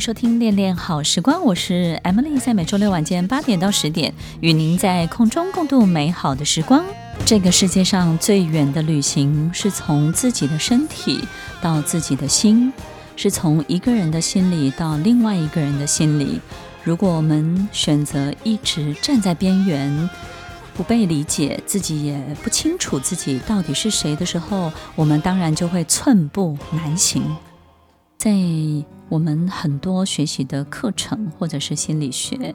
收听恋恋好时光，我是 Emily，在每周六晚间八点到十点，与您在空中共度美好的时光。这个世界上最远的旅行，是从自己的身体到自己的心，是从一个人的心里到另外一个人的心里。如果我们选择一直站在边缘，不被理解，自己也不清楚自己到底是谁的时候，我们当然就会寸步难行。在我们很多学习的课程或者是心理学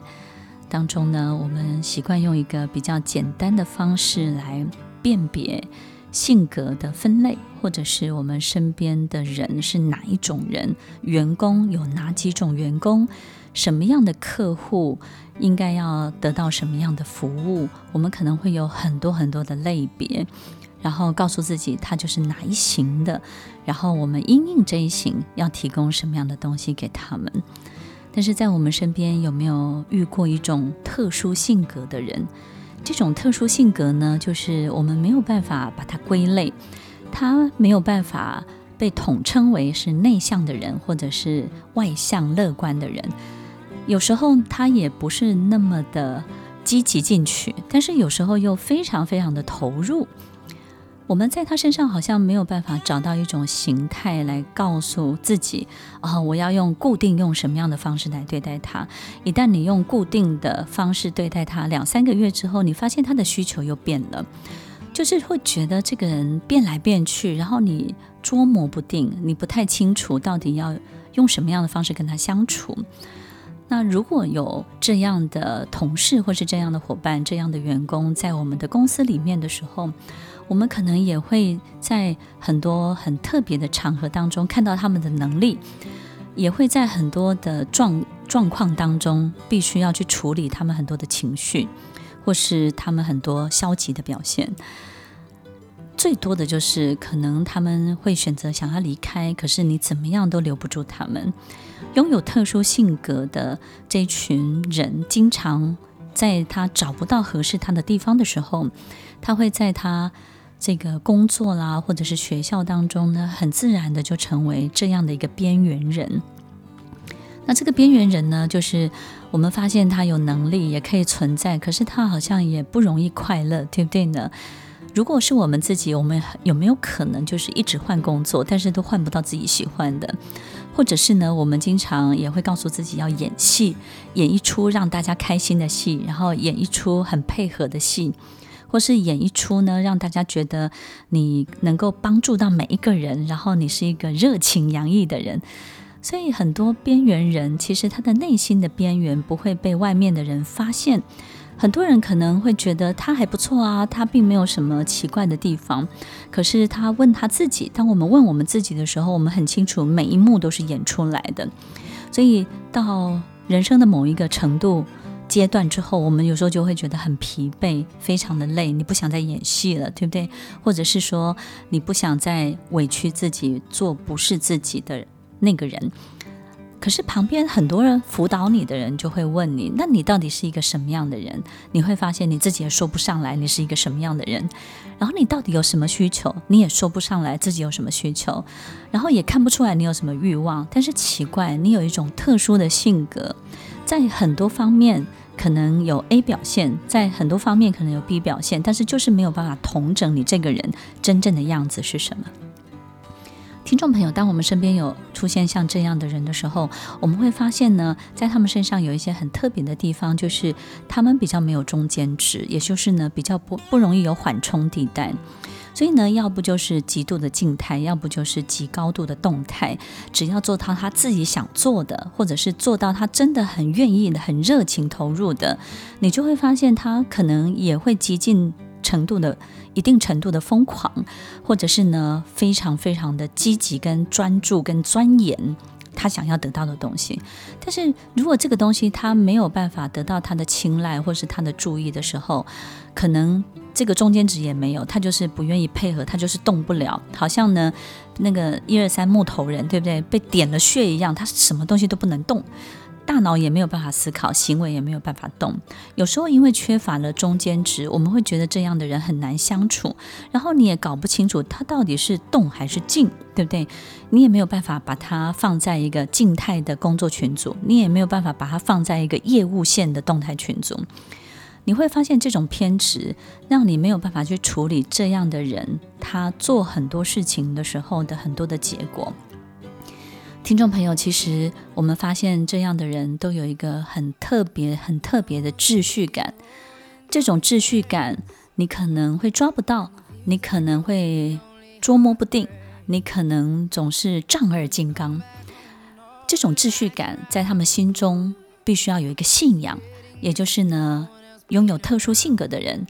当中呢，我们习惯用一个比较简单的方式来辨别性格的分类，或者是我们身边的人是哪一种人，员工有哪几种员工，什么样的客户应该要得到什么样的服务，我们可能会有很多很多的类别。然后告诉自己，他就是哪一型的，然后我们因应这一型要提供什么样的东西给他们。但是在我们身边有没有遇过一种特殊性格的人？这种特殊性格呢，就是我们没有办法把它归类，他没有办法被统称为是内向的人，或者是外向乐观的人。有时候他也不是那么的积极进取，但是有时候又非常非常的投入。我们在他身上好像没有办法找到一种形态来告诉自己，啊、我要用固定用什么样的方式来对待他。一旦你用固定的方式对待他，两三个月之后，你发现他的需求又变了，就是会觉得这个人变来变去，然后你捉摸不定，你不太清楚到底要用什么样的方式跟他相处。那如果有这样的同事或是这样的伙伴、这样的员工在我们的公司里面的时候，我们可能也会在很多很特别的场合当中看到他们的能力，也会在很多的状状况当中必须要去处理他们很多的情绪，或是他们很多消极的表现。最多的就是可能他们会选择想要离开，可是你怎么样都留不住他们。拥有特殊性格的这群人，经常在他找不到合适他的地方的时候，他会在他。这个工作啦，或者是学校当中呢，很自然的就成为这样的一个边缘人。那这个边缘人呢，就是我们发现他有能力，也可以存在，可是他好像也不容易快乐，对不对呢？如果是我们自己，我们有没有可能就是一直换工作，但是都换不到自己喜欢的？或者是呢，我们经常也会告诉自己要演戏，演一出让大家开心的戏，然后演一出很配合的戏。或是演一出呢，让大家觉得你能够帮助到每一个人，然后你是一个热情洋溢的人。所以很多边缘人其实他的内心的边缘不会被外面的人发现。很多人可能会觉得他还不错啊，他并没有什么奇怪的地方。可是他问他自己，当我们问我们自己的时候，我们很清楚每一幕都是演出来的。所以到人生的某一个程度。阶段之后，我们有时候就会觉得很疲惫，非常的累，你不想再演戏了，对不对？或者是说，你不想再委屈自己做不是自己的那个人。可是旁边很多人辅导你的人就会问你，那你到底是一个什么样的人？你会发现你自己也说不上来，你是一个什么样的人。然后你到底有什么需求？你也说不上来自己有什么需求。然后也看不出来你有什么欲望。但是奇怪，你有一种特殊的性格。在很多方面可能有 A 表现，在很多方面可能有 B 表现，但是就是没有办法统整你这个人真正的样子是什么。听众朋友，当我们身边有出现像这样的人的时候，我们会发现呢，在他们身上有一些很特别的地方，就是他们比较没有中间值，也就是呢，比较不不容易有缓冲地带。所以呢，要不就是极度的静态，要不就是极高度的动态。只要做到他自己想做的，或者是做到他真的很愿意的、很热情投入的，你就会发现他可能也会极尽程度的、一定程度的疯狂，或者是呢非常非常的积极、跟专注、跟钻研。他想要得到的东西。但是如果这个东西他没有办法得到他的青睐或是他的注意的时候，可能这个中间值也没有，他就是不愿意配合，他就是动不了，好像呢那个一二三木头人，对不对？被点了穴一样，他什么东西都不能动。大脑也没有办法思考，行为也没有办法动。有时候因为缺乏了中间值，我们会觉得这样的人很难相处。然后你也搞不清楚他到底是动还是静，对不对？你也没有办法把他放在一个静态的工作群组，你也没有办法把他放在一个业务线的动态群组。你会发现这种偏执，让你没有办法去处理这样的人，他做很多事情的时候的很多的结果。听众朋友，其实我们发现这样的人都有一个很特别、很特别的秩序感。这种秩序感，你可能会抓不到，你可能会捉摸不定，你可能总是丈二金刚。这种秩序感在他们心中必须要有一个信仰，也就是呢，拥有特殊性格的人，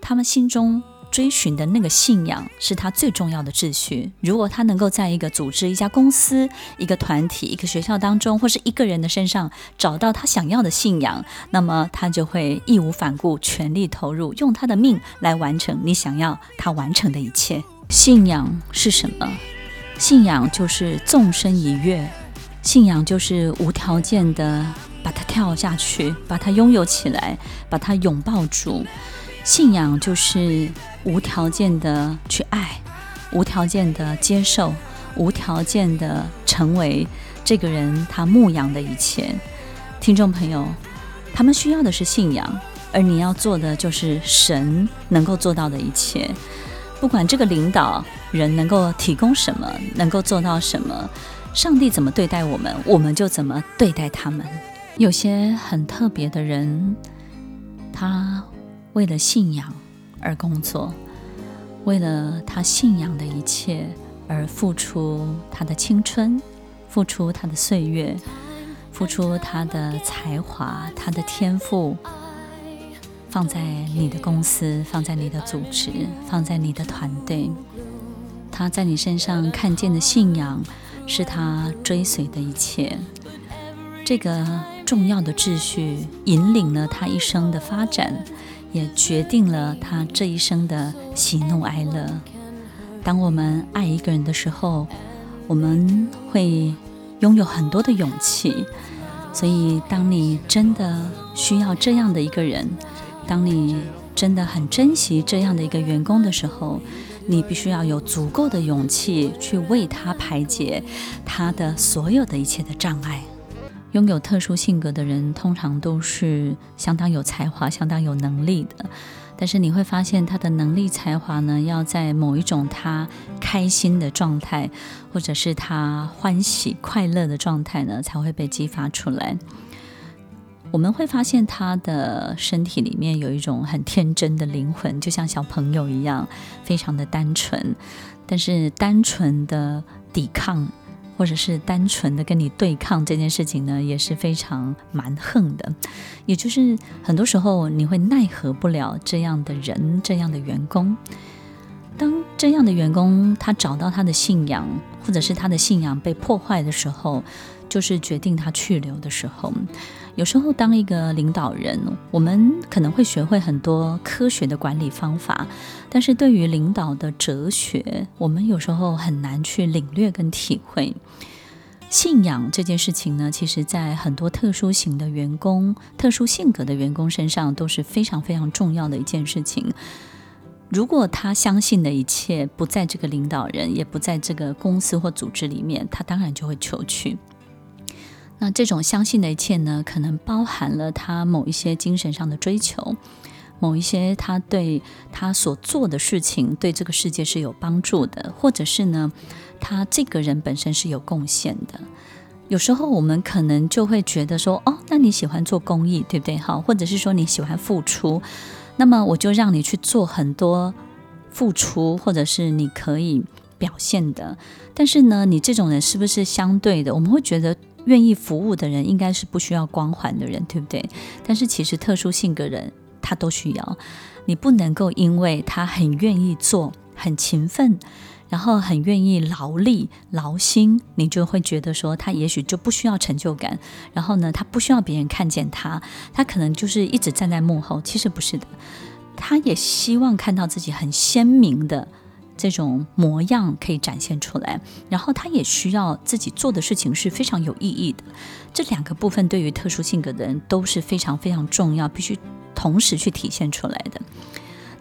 他们心中。追寻的那个信仰是他最重要的秩序。如果他能够在一个组织、一家公司、一个团体、一个学校当中，或是一个人的身上找到他想要的信仰，那么他就会义无反顾、全力投入，用他的命来完成你想要他完成的一切。信仰是什么？信仰就是纵身一跃，信仰就是无条件的把它跳下去，把它拥有起来，把它拥抱住。信仰就是。无条件的去爱，无条件的接受，无条件的成为这个人他牧养的一切。听众朋友，他们需要的是信仰，而你要做的就是神能够做到的一切。不管这个领导人能够提供什么，能够做到什么，上帝怎么对待我们，我们就怎么对待他们。有些很特别的人，他为了信仰。而工作，为了他信仰的一切而付出他的青春，付出他的岁月，付出他的才华、他的天赋，放在你的公司，放在你的组织，放在你的团队。他在你身上看见的信仰，是他追随的一切。这个重要的秩序引领了他一生的发展。也决定了他这一生的喜怒哀乐。当我们爱一个人的时候，我们会拥有很多的勇气。所以，当你真的需要这样的一个人，当你真的很珍惜这样的一个员工的时候，你必须要有足够的勇气去为他排解他的所有的一切的障碍。拥有特殊性格的人，通常都是相当有才华、相当有能力的。但是你会发现，他的能力、才华呢，要在某一种他开心的状态，或者是他欢喜、快乐的状态呢，才会被激发出来。我们会发现，他的身体里面有一种很天真的灵魂，就像小朋友一样，非常的单纯。但是，单纯的抵抗。或者是单纯的跟你对抗这件事情呢，也是非常蛮横的。也就是很多时候你会奈何不了这样的人，这样的员工。当这样的员工他找到他的信仰，或者是他的信仰被破坏的时候，就是决定他去留的时候。有时候，当一个领导人，我们可能会学会很多科学的管理方法，但是对于领导的哲学，我们有时候很难去领略跟体会。信仰这件事情呢，其实在很多特殊型的员工、特殊性格的员工身上都是非常非常重要的一件事情。如果他相信的一切不在这个领导人，也不在这个公司或组织里面，他当然就会求去。那这种相信的一切呢，可能包含了他某一些精神上的追求，某一些他对他所做的事情对这个世界是有帮助的，或者是呢，他这个人本身是有贡献的。有时候我们可能就会觉得说，哦，那你喜欢做公益，对不对？好，或者是说你喜欢付出，那么我就让你去做很多付出，或者是你可以表现的。但是呢，你这种人是不是相对的？我们会觉得。愿意服务的人应该是不需要光环的人，对不对？但是其实特殊性格人他都需要。你不能够因为他很愿意做、很勤奋，然后很愿意劳力劳心，你就会觉得说他也许就不需要成就感，然后呢，他不需要别人看见他，他可能就是一直站在幕后。其实不是的，他也希望看到自己很鲜明的这种模样可以展现出来，然后他也需要自己做的事情是非常有意义的。这两个部分对于特殊性格的人都是非常非常重要，必须同时去体现出来的。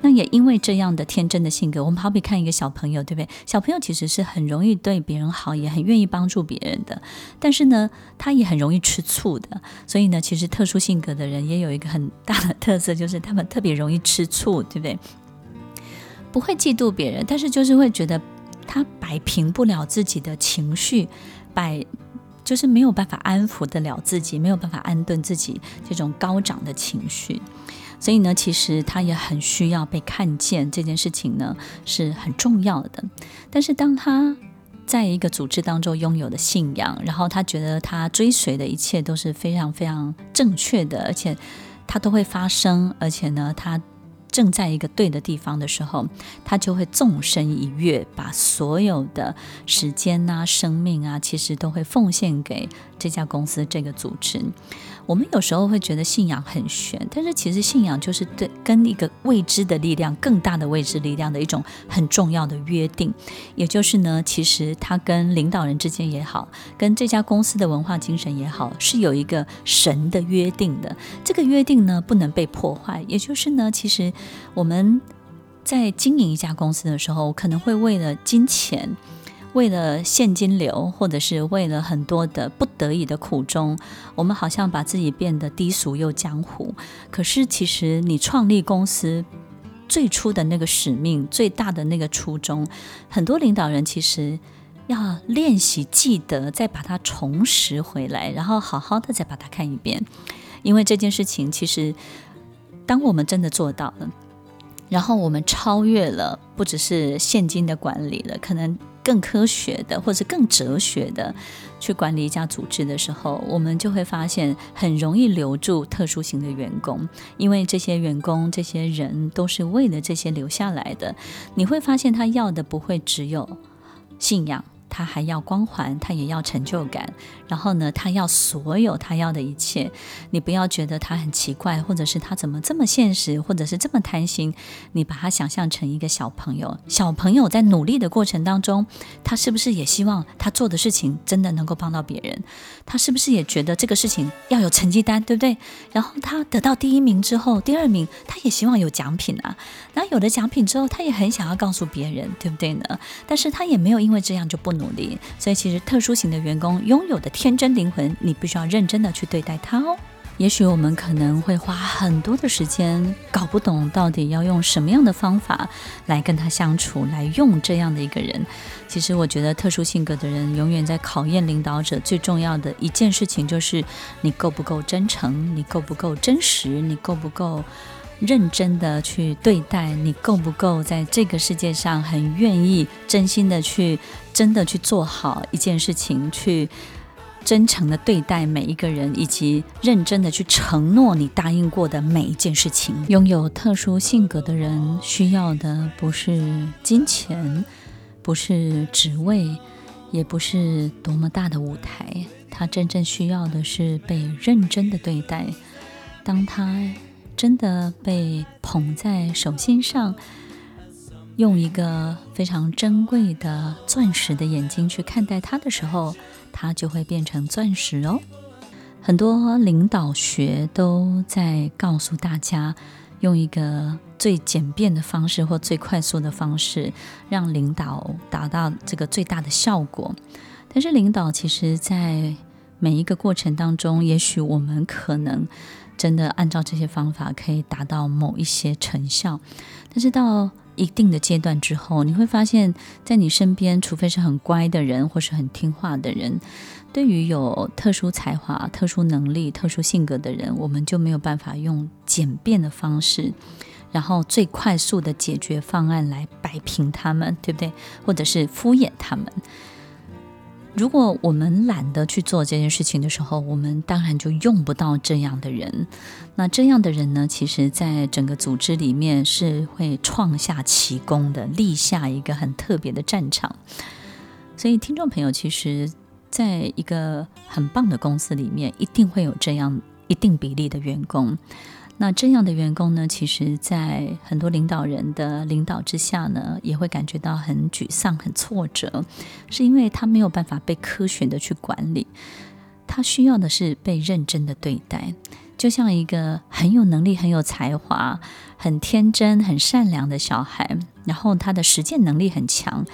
那也因为这样的天真的性格，我们好比看一个小朋友，对不对？小朋友其实是很容易对别人好，也很愿意帮助别人的。但是呢，他也很容易吃醋的。所以呢，其实特殊性格的人也有一个很大的特色，就是他们特别容易吃醋，对不对？不会嫉妒别人，但是就是会觉得他摆平不了自己的情绪，摆就是没有办法安抚得了自己，没有办法安顿自己这种高涨的情绪。所以呢，其实他也很需要被看见，这件事情呢是很重要的。但是当他在一个组织当中拥有的信仰，然后他觉得他追随的一切都是非常非常正确的，而且他都会发生，而且呢，他正在一个对的地方的时候，他就会纵身一跃，把所有的时间啊、生命啊，其实都会奉献给这家公司、这个组织。我们有时候会觉得信仰很玄，但是其实信仰就是对跟一个未知的力量、更大的未知力量的一种很重要的约定。也就是呢，其实他跟领导人之间也好，跟这家公司的文化精神也好，是有一个神的约定的。这个约定呢，不能被破坏。也就是呢，其实我们在经营一家公司的时候，可能会为了金钱。为了现金流，或者是为了很多的不得已的苦衷，我们好像把自己变得低俗又江湖。可是，其实你创立公司最初的那个使命、最大的那个初衷，很多领导人其实要练习记得，再把它重拾回来，然后好好的再把它看一遍。因为这件事情，其实当我们真的做到了，然后我们超越了不只是现金的管理了，可能。更科学的，或者更哲学的去管理一家组织的时候，我们就会发现很容易留住特殊型的员工，因为这些员工、这些人都是为了这些留下来的。你会发现他要的不会只有信仰。他还要光环，他也要成就感，然后呢，他要所有他要的一切。你不要觉得他很奇怪，或者是他怎么这么现实，或者是这么贪心。你把他想象成一个小朋友，小朋友在努力的过程当中，他是不是也希望他做的事情真的能够帮到别人？他是不是也觉得这个事情要有成绩单，对不对？然后他得到第一名之后，第二名他也希望有奖品啊。然后有了奖品之后，他也很想要告诉别人，对不对呢？但是他也没有因为这样就不努。努力，所以其实特殊型的员工拥有的天真灵魂，你必须要认真的去对待他哦。也许我们可能会花很多的时间，搞不懂到底要用什么样的方法来跟他相处，来用这样的一个人。其实我觉得特殊性格的人永远在考验领导者最重要的一件事情，就是你够不够真诚，你够不够真实，你够不够。认真的去对待你，够不够在这个世界上很愿意真心的去真的去做好一件事情，去真诚的对待每一个人，以及认真的去承诺你答应过的每一件事情。拥有特殊性格的人需要的不是金钱，不是职位，也不是多么大的舞台，他真正需要的是被认真的对待。当他。真的被捧在手心上，用一个非常珍贵的钻石的眼睛去看待它的时候，它就会变成钻石哦。很多领导学都在告诉大家，用一个最简便的方式或最快速的方式，让领导达到这个最大的效果。但是，领导其实在每一个过程当中，也许我们可能。真的按照这些方法可以达到某一些成效，但是到一定的阶段之后，你会发现在你身边，除非是很乖的人或是很听话的人，对于有特殊才华、特殊能力、特殊性格的人，我们就没有办法用简便的方式，然后最快速的解决方案来摆平他们，对不对？或者是敷衍他们。如果我们懒得去做这件事情的时候，我们当然就用不到这样的人。那这样的人呢，其实在整个组织里面是会创下奇功的，立下一个很特别的战场。所以，听众朋友，其实在一个很棒的公司里面，一定会有这样一定比例的员工。那这样的员工呢，其实，在很多领导人的领导之下呢，也会感觉到很沮丧、很挫折，是因为他没有办法被科学的去管理，他需要的是被认真的对待，就像一个很有能力、很有才华、很天真、很善良的小孩，然后他的实践能力很强。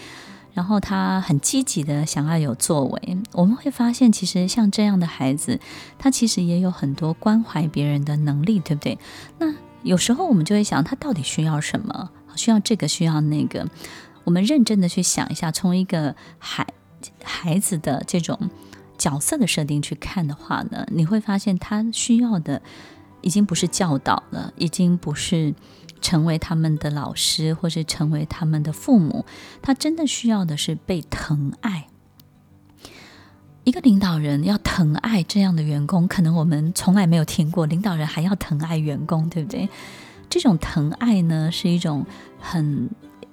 然后他很积极的想要有作为，我们会发现，其实像这样的孩子，他其实也有很多关怀别人的能力，对不对？那有时候我们就会想，他到底需要什么？需要这个，需要那个？我们认真的去想一下，从一个孩孩子的这种角色的设定去看的话呢，你会发现他需要的已经不是教导了，已经不是。成为他们的老师，或是成为他们的父母，他真的需要的是被疼爱。一个领导人要疼爱这样的员工，可能我们从来没有听过，领导人还要疼爱员工，对不对？这种疼爱呢，是一种很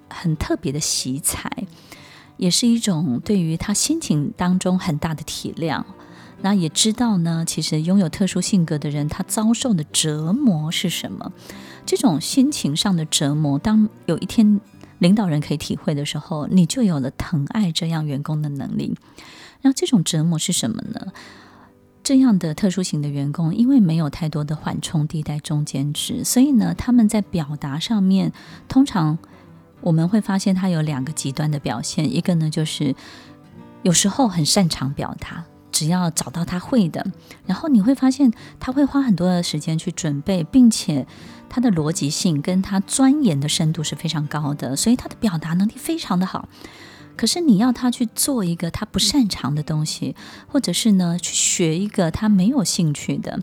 很特别的喜彩，也是一种对于他心情当中很大的体谅。那也知道呢，其实拥有特殊性格的人，他遭受的折磨是什么？这种心情上的折磨，当有一天领导人可以体会的时候，你就有了疼爱这样员工的能力。那这种折磨是什么呢？这样的特殊型的员工，因为没有太多的缓冲地带中间值，所以呢，他们在表达上面，通常我们会发现他有两个极端的表现。一个呢，就是有时候很擅长表达，只要找到他会的，然后你会发现他会花很多的时间去准备，并且。他的逻辑性跟他钻研的深度是非常高的，所以他的表达能力非常的好。可是你要他去做一个他不擅长的东西，或者是呢去学一个他没有兴趣的，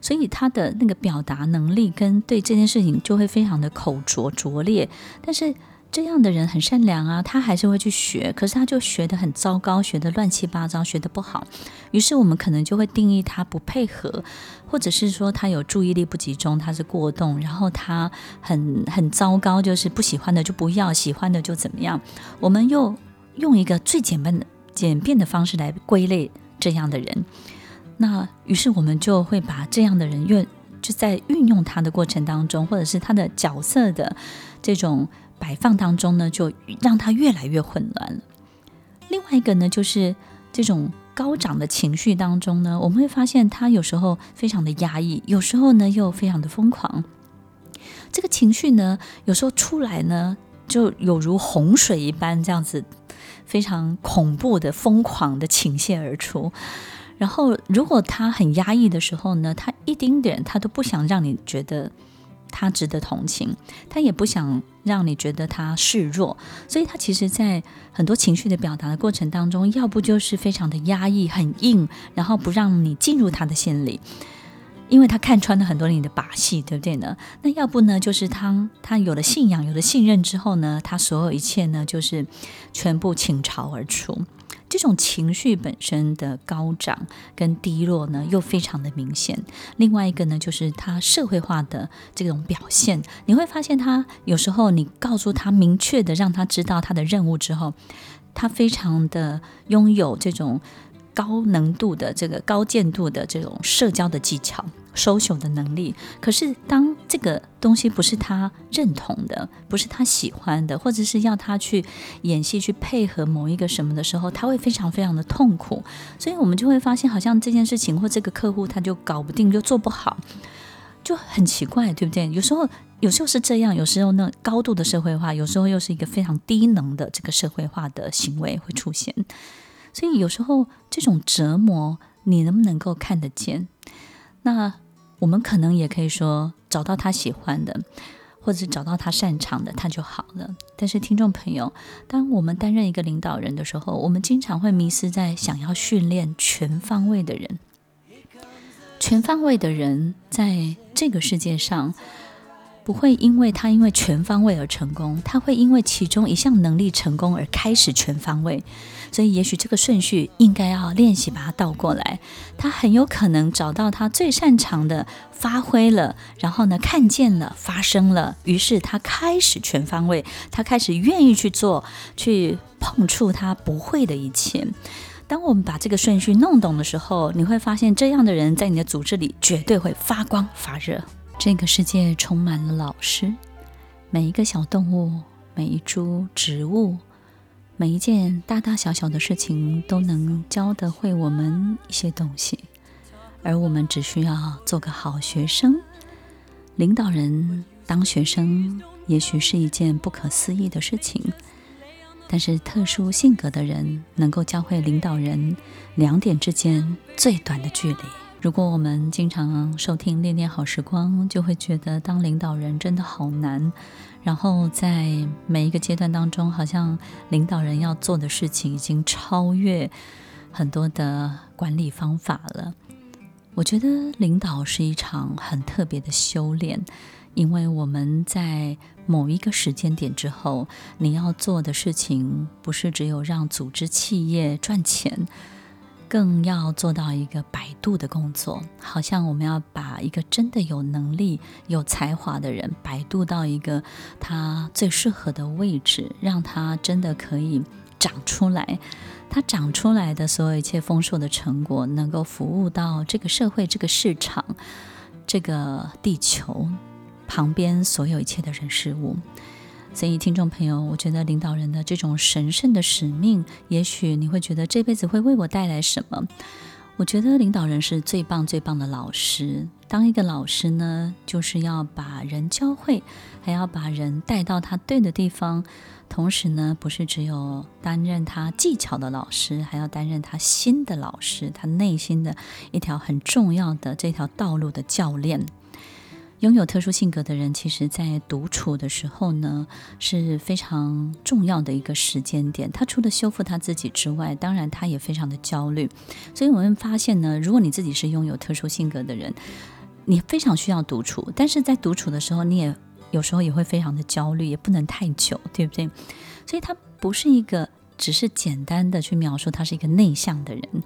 所以他的那个表达能力跟对这件事情就会非常的口拙拙劣。但是。这样的人很善良啊，他还是会去学，可是他就学得很糟糕，学得乱七八糟，学得不好。于是我们可能就会定义他不配合，或者是说他有注意力不集中，他是过动，然后他很很糟糕，就是不喜欢的就不要，喜欢的就怎么样。我们又用一个最简单的简便的方式来归类这样的人，那于是我们就会把这样的人运就在运用他的过程当中，或者是他的角色的这种。摆放当中呢，就让他越来越混乱了。另外一个呢，就是这种高涨的情绪当中呢，我们会发现他有时候非常的压抑，有时候呢又非常的疯狂。这个情绪呢，有时候出来呢，就有如洪水一般这样子，非常恐怖的、疯狂的倾泻而出。然后，如果他很压抑的时候呢，他一丁点他都不想让你觉得。他值得同情，他也不想让你觉得他示弱，所以他其实，在很多情绪的表达的过程当中，要不就是非常的压抑、很硬，然后不让你进入他的心里，因为他看穿了很多你的把戏，对不对呢？那要不呢，就是他他有了信仰、有了信任之后呢，他所有一切呢，就是全部倾巢而出。这种情绪本身的高涨跟低落呢，又非常的明显。另外一个呢，就是他社会化的这种表现，你会发现他有时候你告诉他明确的让他知道他的任务之后，他非常的拥有这种高能度的这个高见度的这种社交的技巧。收袖的能力，可是当这个东西不是他认同的，不是他喜欢的，或者是要他去演戏去配合某一个什么的时候，他会非常非常的痛苦。所以我们就会发现，好像这件事情或这个客户他就搞不定，就做不好，就很奇怪，对不对？有时候有时候是这样，有时候呢高度的社会化，有时候又是一个非常低能的这个社会化的行为会出现。所以有时候这种折磨，你能不能够看得见？那我们可能也可以说，找到他喜欢的，或者是找到他擅长的，他就好了。但是，听众朋友，当我们担任一个领导人的时候，我们经常会迷失在想要训练全方位的人。全方位的人在这个世界上，不会因为他因为全方位而成功，他会因为其中一项能力成功而开始全方位。所以，也许这个顺序应该要练习把它倒过来。他很有可能找到他最擅长的，发挥了，然后呢，看见了，发生了，于是他开始全方位，他开始愿意去做，去碰触他不会的一切。当我们把这个顺序弄懂的时候，你会发现，这样的人在你的组织里绝对会发光发热。这个世界充满了老师，每一个小动物，每一株植物，每一件大大小小的事情，都能教得会我们一些东西，而我们只需要做个好学生。领导人当学生，也许是一件不可思议的事情，但是特殊性格的人能够教会领导人两点之间最短的距离。如果我们经常收听《恋恋好时光》，就会觉得当领导人真的好难。然后在每一个阶段当中，好像领导人要做的事情已经超越很多的管理方法了。我觉得领导是一场很特别的修炼，因为我们在某一个时间点之后，你要做的事情不是只有让组织企业赚钱。更要做到一个摆渡的工作，好像我们要把一个真的有能力、有才华的人摆渡到一个他最适合的位置，让他真的可以长出来。他长出来的所有一切丰硕的成果，能够服务到这个社会、这个市场、这个地球旁边所有一切的人事物。所以，听众朋友，我觉得领导人的这种神圣的使命，也许你会觉得这辈子会为我带来什么？我觉得领导人是最棒、最棒的老师。当一个老师呢，就是要把人教会，还要把人带到他对的地方。同时呢，不是只有担任他技巧的老师，还要担任他心的老师，他内心的一条很重要的这条道路的教练。拥有特殊性格的人，其实在独处的时候呢，是非常重要的一个时间点。他除了修复他自己之外，当然他也非常的焦虑。所以我们发现呢，如果你自己是拥有特殊性格的人，你非常需要独处。但是在独处的时候，你也有时候也会非常的焦虑，也不能太久，对不对？所以他不是一个只是简单的去描述他是一个内向的人，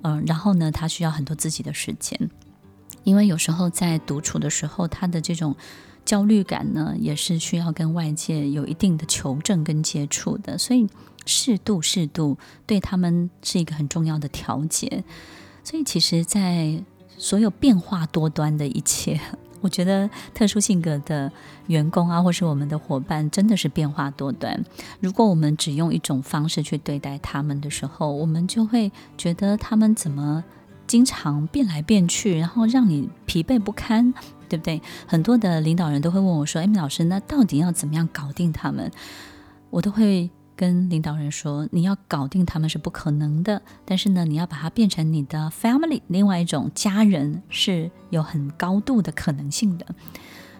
嗯，然后呢，他需要很多自己的时间。因为有时候在独处的时候，他的这种焦虑感呢，也是需要跟外界有一定的求证跟接触的，所以适度适度对他们是一个很重要的调节。所以其实，在所有变化多端的一切，我觉得特殊性格的员工啊，或是我们的伙伴，真的是变化多端。如果我们只用一种方式去对待他们的时候，我们就会觉得他们怎么？经常变来变去，然后让你疲惫不堪，对不对？很多的领导人都会问我说：“Amy 老师，那到底要怎么样搞定他们？”我都会跟领导人说：“你要搞定他们是不可能的，但是呢，你要把它变成你的 family，另外一种家人是有很高度的可能性的。”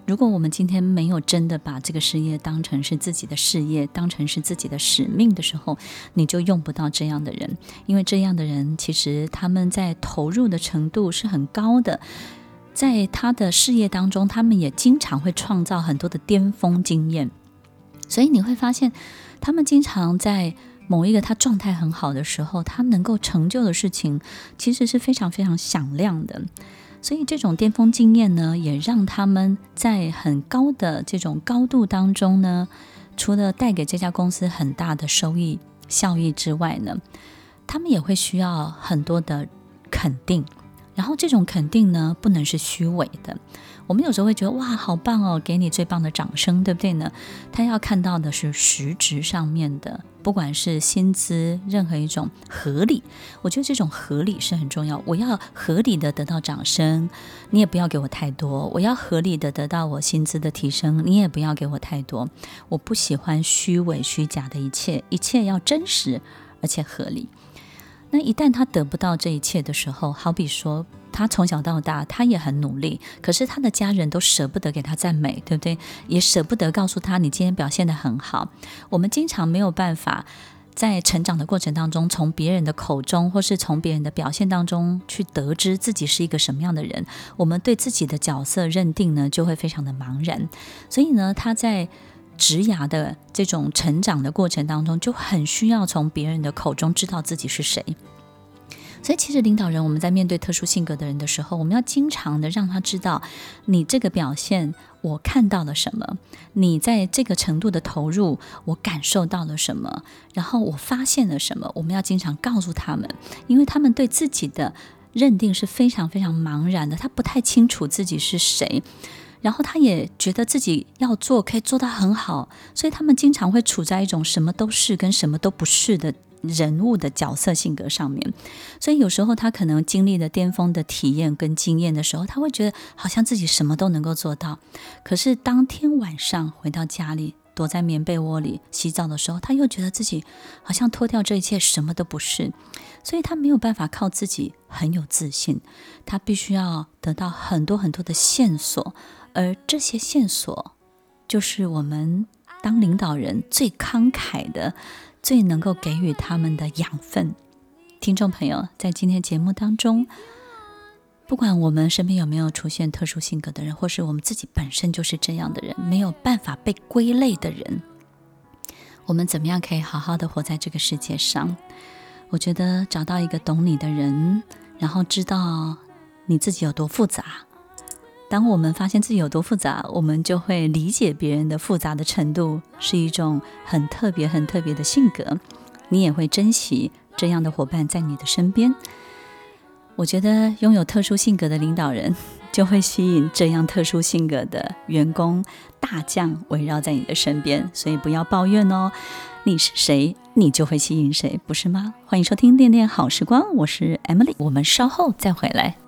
如果我们今天没有真的把这个事业当成是自己的事业，当成是自己的使命的时候，你就用不到这样的人，因为这样的人其实他们在投入的程度是很高的，在他的事业当中，他们也经常会创造很多的巅峰经验，所以你会发现，他们经常在某一个他状态很好的时候，他能够成就的事情，其实是非常非常响亮的。所以这种巅峰经验呢，也让他们在很高的这种高度当中呢，除了带给这家公司很大的收益效益之外呢，他们也会需要很多的肯定。然后这种肯定呢，不能是虚伪的。我们有时候会觉得哇，好棒哦，给你最棒的掌声，对不对呢？他要看到的是实质上面的，不管是薪资，任何一种合理。我觉得这种合理是很重要。我要合理的得到掌声，你也不要给我太多。我要合理的得到我薪资的提升，你也不要给我太多。我不喜欢虚伪虚假的一切，一切要真实而且合理。那一旦他得不到这一切的时候，好比说他从小到大他也很努力，可是他的家人都舍不得给他赞美，对不对？也舍不得告诉他你今天表现得很好。我们经常没有办法在成长的过程当中，从别人的口中或是从别人的表现当中去得知自己是一个什么样的人，我们对自己的角色认定呢，就会非常的茫然。所以呢，他在职涯的这种成长的过程当中，就很需要从别人的口中知道自己是谁。所以，其实领导人，我们在面对特殊性格的人的时候，我们要经常的让他知道，你这个表现，我看到了什么；你在这个程度的投入，我感受到了什么；然后我发现了什么。我们要经常告诉他们，因为他们对自己的认定是非常非常茫然的，他不太清楚自己是谁，然后他也觉得自己要做可以做得很好，所以他们经常会处在一种什么都是跟什么都不是的。人物的角色性格上面，所以有时候他可能经历了巅峰的体验跟经验的时候，他会觉得好像自己什么都能够做到。可是当天晚上回到家里，躲在棉被窝里洗澡的时候，他又觉得自己好像脱掉这一切什么都不是。所以他没有办法靠自己很有自信，他必须要得到很多很多的线索，而这些线索就是我们当领导人最慷慨的。最能够给予他们的养分，听众朋友，在今天节目当中，不管我们身边有没有出现特殊性格的人，或是我们自己本身就是这样的人，没有办法被归类的人，我们怎么样可以好好的活在这个世界上？我觉得找到一个懂你的人，然后知道你自己有多复杂。当我们发现自己有多复杂，我们就会理解别人的复杂的程度，是一种很特别、很特别的性格。你也会珍惜这样的伙伴在你的身边。我觉得拥有特殊性格的领导人，就会吸引这样特殊性格的员工大将围绕在你的身边。所以不要抱怨哦，你是谁，你就会吸引谁，不是吗？欢迎收听《恋恋好时光》，我是 Emily，我们稍后再回来。